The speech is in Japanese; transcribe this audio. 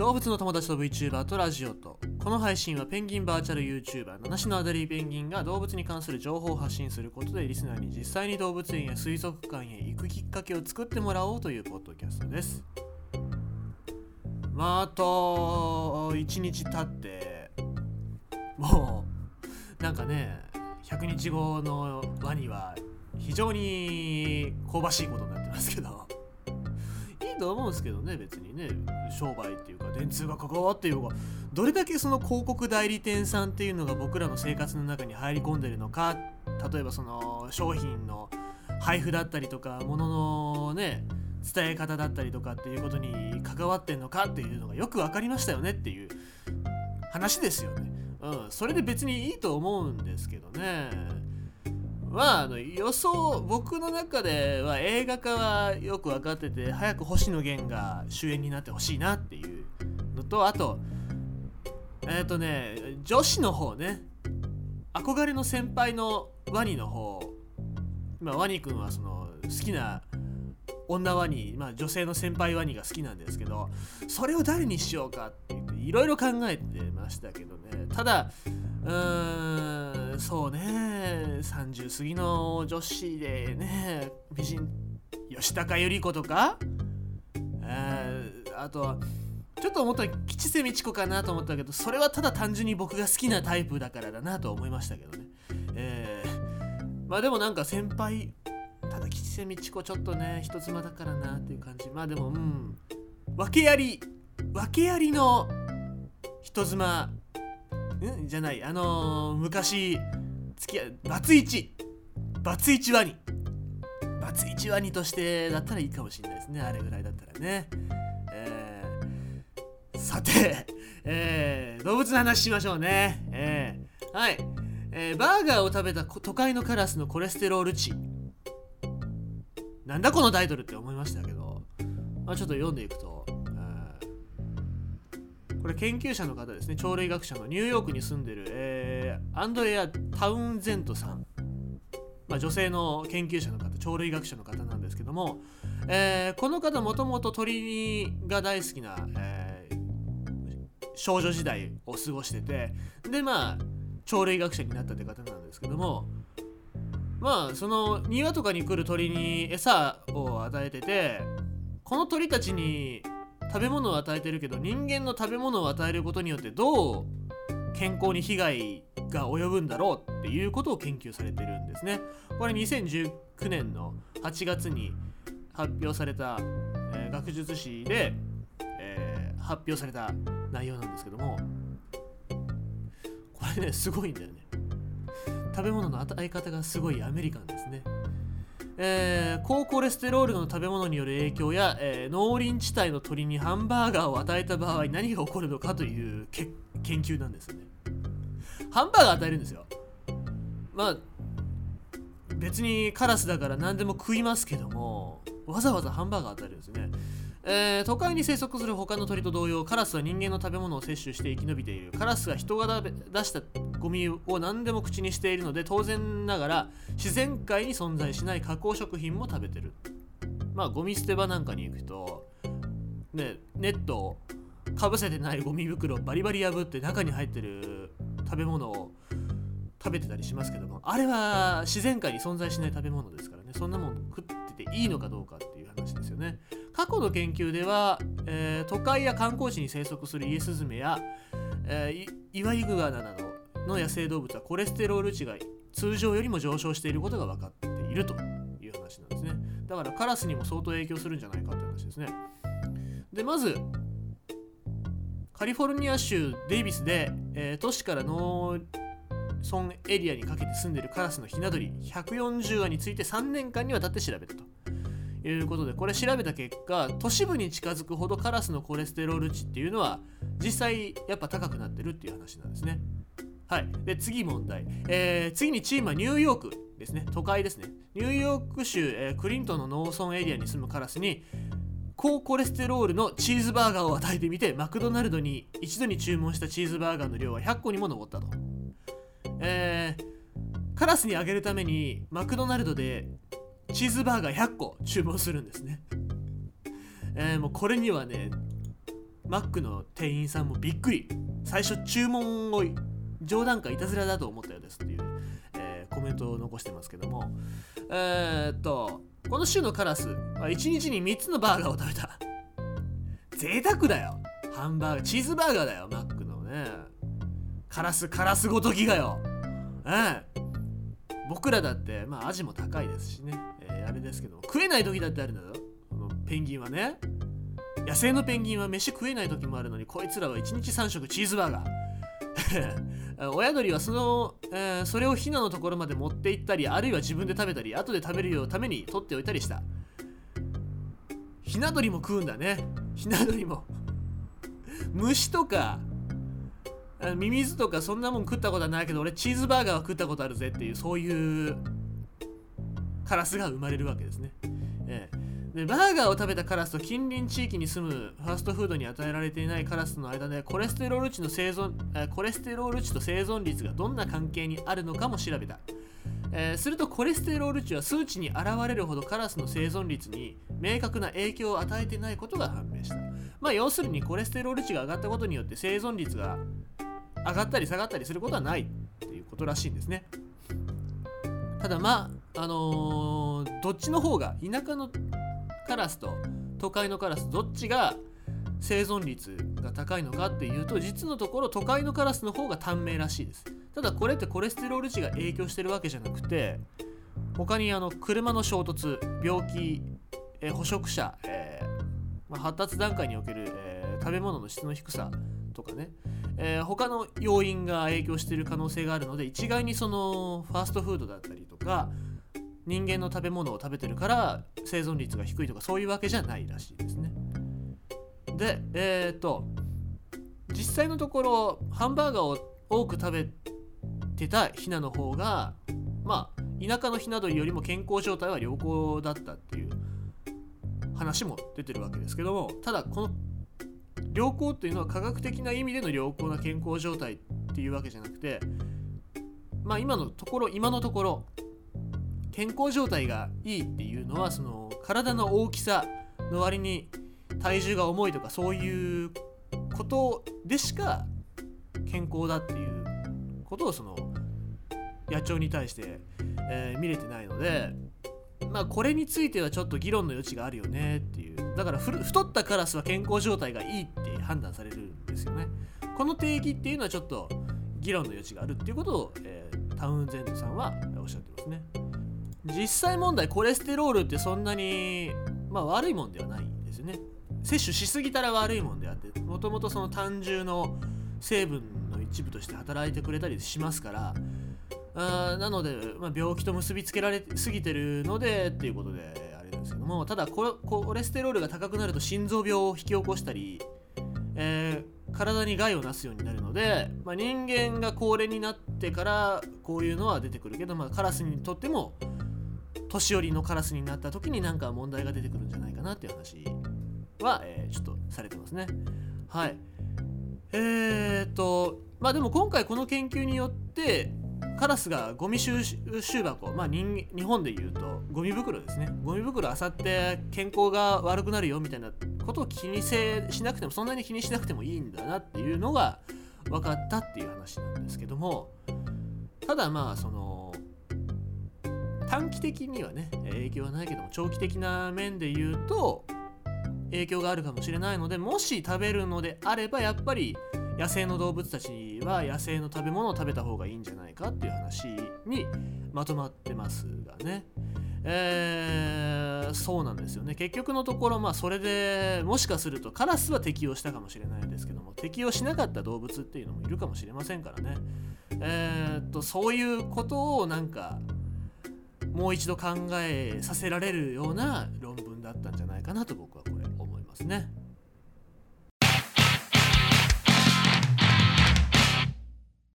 動物の友達と VTuber とラジオとこの配信はペンギンバーチャル YouTuber 七種のアデリーペンギンが動物に関する情報を発信することでリスナーに実際に動物園や水族館へ行くきっかけを作ってもらおうというポッドキャストです。まああと1日経ってもうなんかね100日後のワニは非常に香ばしいことになってますけど。と思うんですけどね別にね商売っていうか電通が関わっていうかどれだけその広告代理店さんっていうのが僕らの生活の中に入り込んでるのか例えばその商品の配布だったりとか物のね伝え方だったりとかっていうことに関わってんのかっていうのがよく分かりましたよねっていう話ですよね。うん、それで別にいいと思うんですけどね。まあ、あの予想僕の中では映画化はよく分かってて早く星野源が主演になってほしいなっていうのとあとえっ、ー、とね女子の方ね憧れの先輩のワニの方。まあワニくんはその好きな女ワニ、まあ、女性の先輩ワニが好きなんですけどそれを誰にしようかって言っていろいろ考えてましたけどね。ただうーん。そうね。30過ぎの女子でね。美人吉高由里子とか、あとはちょっと思ったら吉瀬美智子かなと思ったけどそれはただ単純に僕が好きなタイプだからだなと思いましたけどね。えー、まあでもなんか先輩ただ吉瀬美智子ちょっとね人妻だからなっていう感じ。まあでもうん。訳あり訳ありの人妻ん？じゃない。あのー、昔付き合いバツイチ。バツイチワニ。バツイチワニとしてだったらいいかもしれないですね。あれぐらいだったらね。えー、さて、えー、動物の話しましょうね。えー、はい、えー、バーガーを食べた都会のカラスのコレステロール値。なんだこのタイトルって思いましたけど、まあ、ちょっと読んでいくと、これ研究者の方ですね。鳥類学者のニューヨークに住んでる、えー、アンドレア・タウンゼントさん、まあ、女性の研究者の方鳥類学者の方なんですけども、えー、この方もともと鳥が大好きな、えー、少女時代を過ごしててでまあ鳥類学者になったって方なんですけどもまあその庭とかに来る鳥に餌を与えててこの鳥たちに食べ物を与えてるけど人間の食べ物を与えることによってどう健康に被害が及ぶんだろうっていうことを研究されてるんですね。これ2019年の8月に発表された、えー、学術誌で、えー、発表された内容なんですけどもこれねすごいんだよね。食べ物の与え方がすごいアメリカンですね。えー、高コレステロールの食べ物による影響や、えー、農林地帯の鳥にハンバーガーを与えた場合何が起こるのかという研究なんですね。ハンバーガー与えるんですよ。まあ別にカラスだから何でも食いますけどもわざわざハンバーガー与えるんですね。えー、都会に生息する他の鳥と同様カラスは人間の食べ物を摂取して生き延びているカラスが人が出したゴミを何でも口にしているので当然ながら自然界に存在しない加工食品も食べてる。まあゴミ捨て場なんかに行くとねネットをかぶせてないゴミ袋をバリバリ破って中に入ってる食べ物を食べてたりしますけどもあれは自然界に存在しない食べ物ですからね。そんなもん食ってていいのかどうかっていう話ですよね。去の研究では、えー、都会や観光地に生息するイエスズメや、えー、イワイグアナなどの野生動物はコレステロール値が通常よりも上昇していることが分かっているという話なんですね。だからカラスにも相当影響するんじゃないかって話ですね。でまずカリフォルニア州デイビスで、えー、都市から農村エリアにかけて住んでいるカラスのひな鳥140羽について3年間にわたって調べたと。いうことでこれ調べた結果都市部に近づくほどカラスのコレステロール値っていうのは実際やっぱ高くなってるっていう話なんですね。はい、で次問題、えー、次にチームはニューヨークですね。都会ですね。ニューヨーク州、えー、クリントンの農村エリアに住むカラスに高コレステロールのチーズバーガーを与えてみてマクドナルドに一度に注文したチーズバーガーの量は100個にも上ったと、えー、カラスにあげるためにマクドナルドでチーズバーガー100個注文するんですね。えー、もうこれにはねマックの店員さんもびっくり。最初注文を冗談かいたずらだと思ったようですっていう、えー、コメントを残してますけども。えー、っとこの週のカラスは1日に3つのバーガーを食べた。贅沢だよ。ハンバーガーチーズバーガーだよマックのね。カラスカラスごときがよ。ええ。僕らだってまあ味も高いですしね、えー、あれですけど食えない時だってあるんだぞ。このペンギンはね。野生のペンギンは飯食えない時もあるのにこいつらは1日3食チーズバーガー。親鳥はその、えー、それをヒナのところまで持って行ったりあるいは自分で食べたり後で食べるようために取っておいたりした。ヒナ鳥も食うんだね。ヒナ鳥も。虫とかミミズとかそんなもん食ったことはないけど俺チーズバーガーは食ったことあるぜっていうそういうカラスが生まれるわけですね、えー、でバーガーを食べたカラスと近隣地域に住むファーストフードに与えられていないカラスの間でコレステロール値の生存えコレステロール値と生存率がどんな関係にあるのかも調べたえー、するとコレステロール値は数値に現れるほどカラスの生存率に明確な影響を与えてないことが判明した。まあ要するにコレステロール値が上がったことによって生存率が上がったり下がったりすることはないっていうことらしいんですね。ただまあのー、どっちの方が田舎のカラスと都会のカラスどっちが生存率が高いのかっていうと実のところ都会のカラスの方が短命らしいです。ただこれってコレステロール値が影響してるわけじゃなくて他にあの車の衝突病気、え捕食者、えー、まあ、発達段階における、えー、食べ物の質の低さとかね、えー、他の要因が影響している可能性があるので一概にそのファーストフードだったりとか人間の食べ物を食べてるから生存率が低いとかそういうわけじゃないらしいですね。でえっ、と実際のところハンバーガーを多く食べてたヒナの方がまあ田舎のヒナ鳥よりも健康状態は良好だったっていう話も出てるわけですけどもただこの良好っていうのは科学的な意味での良好な健康状態っていうわけじゃなくてまあ今のところ今のところ健康状態がいいっていうのはその体の大きさの割に体重が重いとかそういうことでしか健康だっていうことをその野鳥に対して、えー、見れてないのでまあこれについてはちょっと議論の余地があるよねっていう。だから太ったカラスは健康状態がいいって判断されるんですよね。この定義っていうのはちょっと議論の余地があるっていうことを、えー、タウンゼントさんはおっしゃってますね。実際問題コレステロールってそんなに、まあ、悪いもんではないんですよね。摂取しすぎたら悪いもんであってもともとその単純の成分の一部として働いてくれたりしますからあなので、まあ、病気と結びつけられすぎてるのでっていうことであれですけどもただコレステロールが高くなると心臓病を引き起こしたり、えー、体に害をなすようになるので、まあ、人間が高齢になってからこういうのは出てくるけど、まあ、カラスにとっても年寄りのカラスになった時になんか問題が出てくるんじゃないかなっていう話は、えー、ちょっとされてますね。はい。えー、っと、まあでも今回この研究によって、カラスがゴミ収集箱、まあ日本で言うとゴミ袋ですね。ゴミ袋あさって健康が悪くなるよみたいなことを気にせしなくても、そんなに気にしなくてもいいんだなっていうのが分かったっていう話なんですけども、ただまあその、短期的にはね、影響はないけども、長期的な面で言うと、影響があるかもしれないのでもし食べるのであればやっぱり野生の動物たちは野生の食べ物を食べた方がいいんじゃないかっていう話にまとまってますがね。えー、そうなんですよね結局のところまあそれでもしかするとカラスは適用したかもしれないんですけども適用しなかった動物っていうのもいるかもしれませんからねえー、っとそういうことをなんかもう一度考えさせられるような論文だったんじゃないかなと僕はこれ思いますね。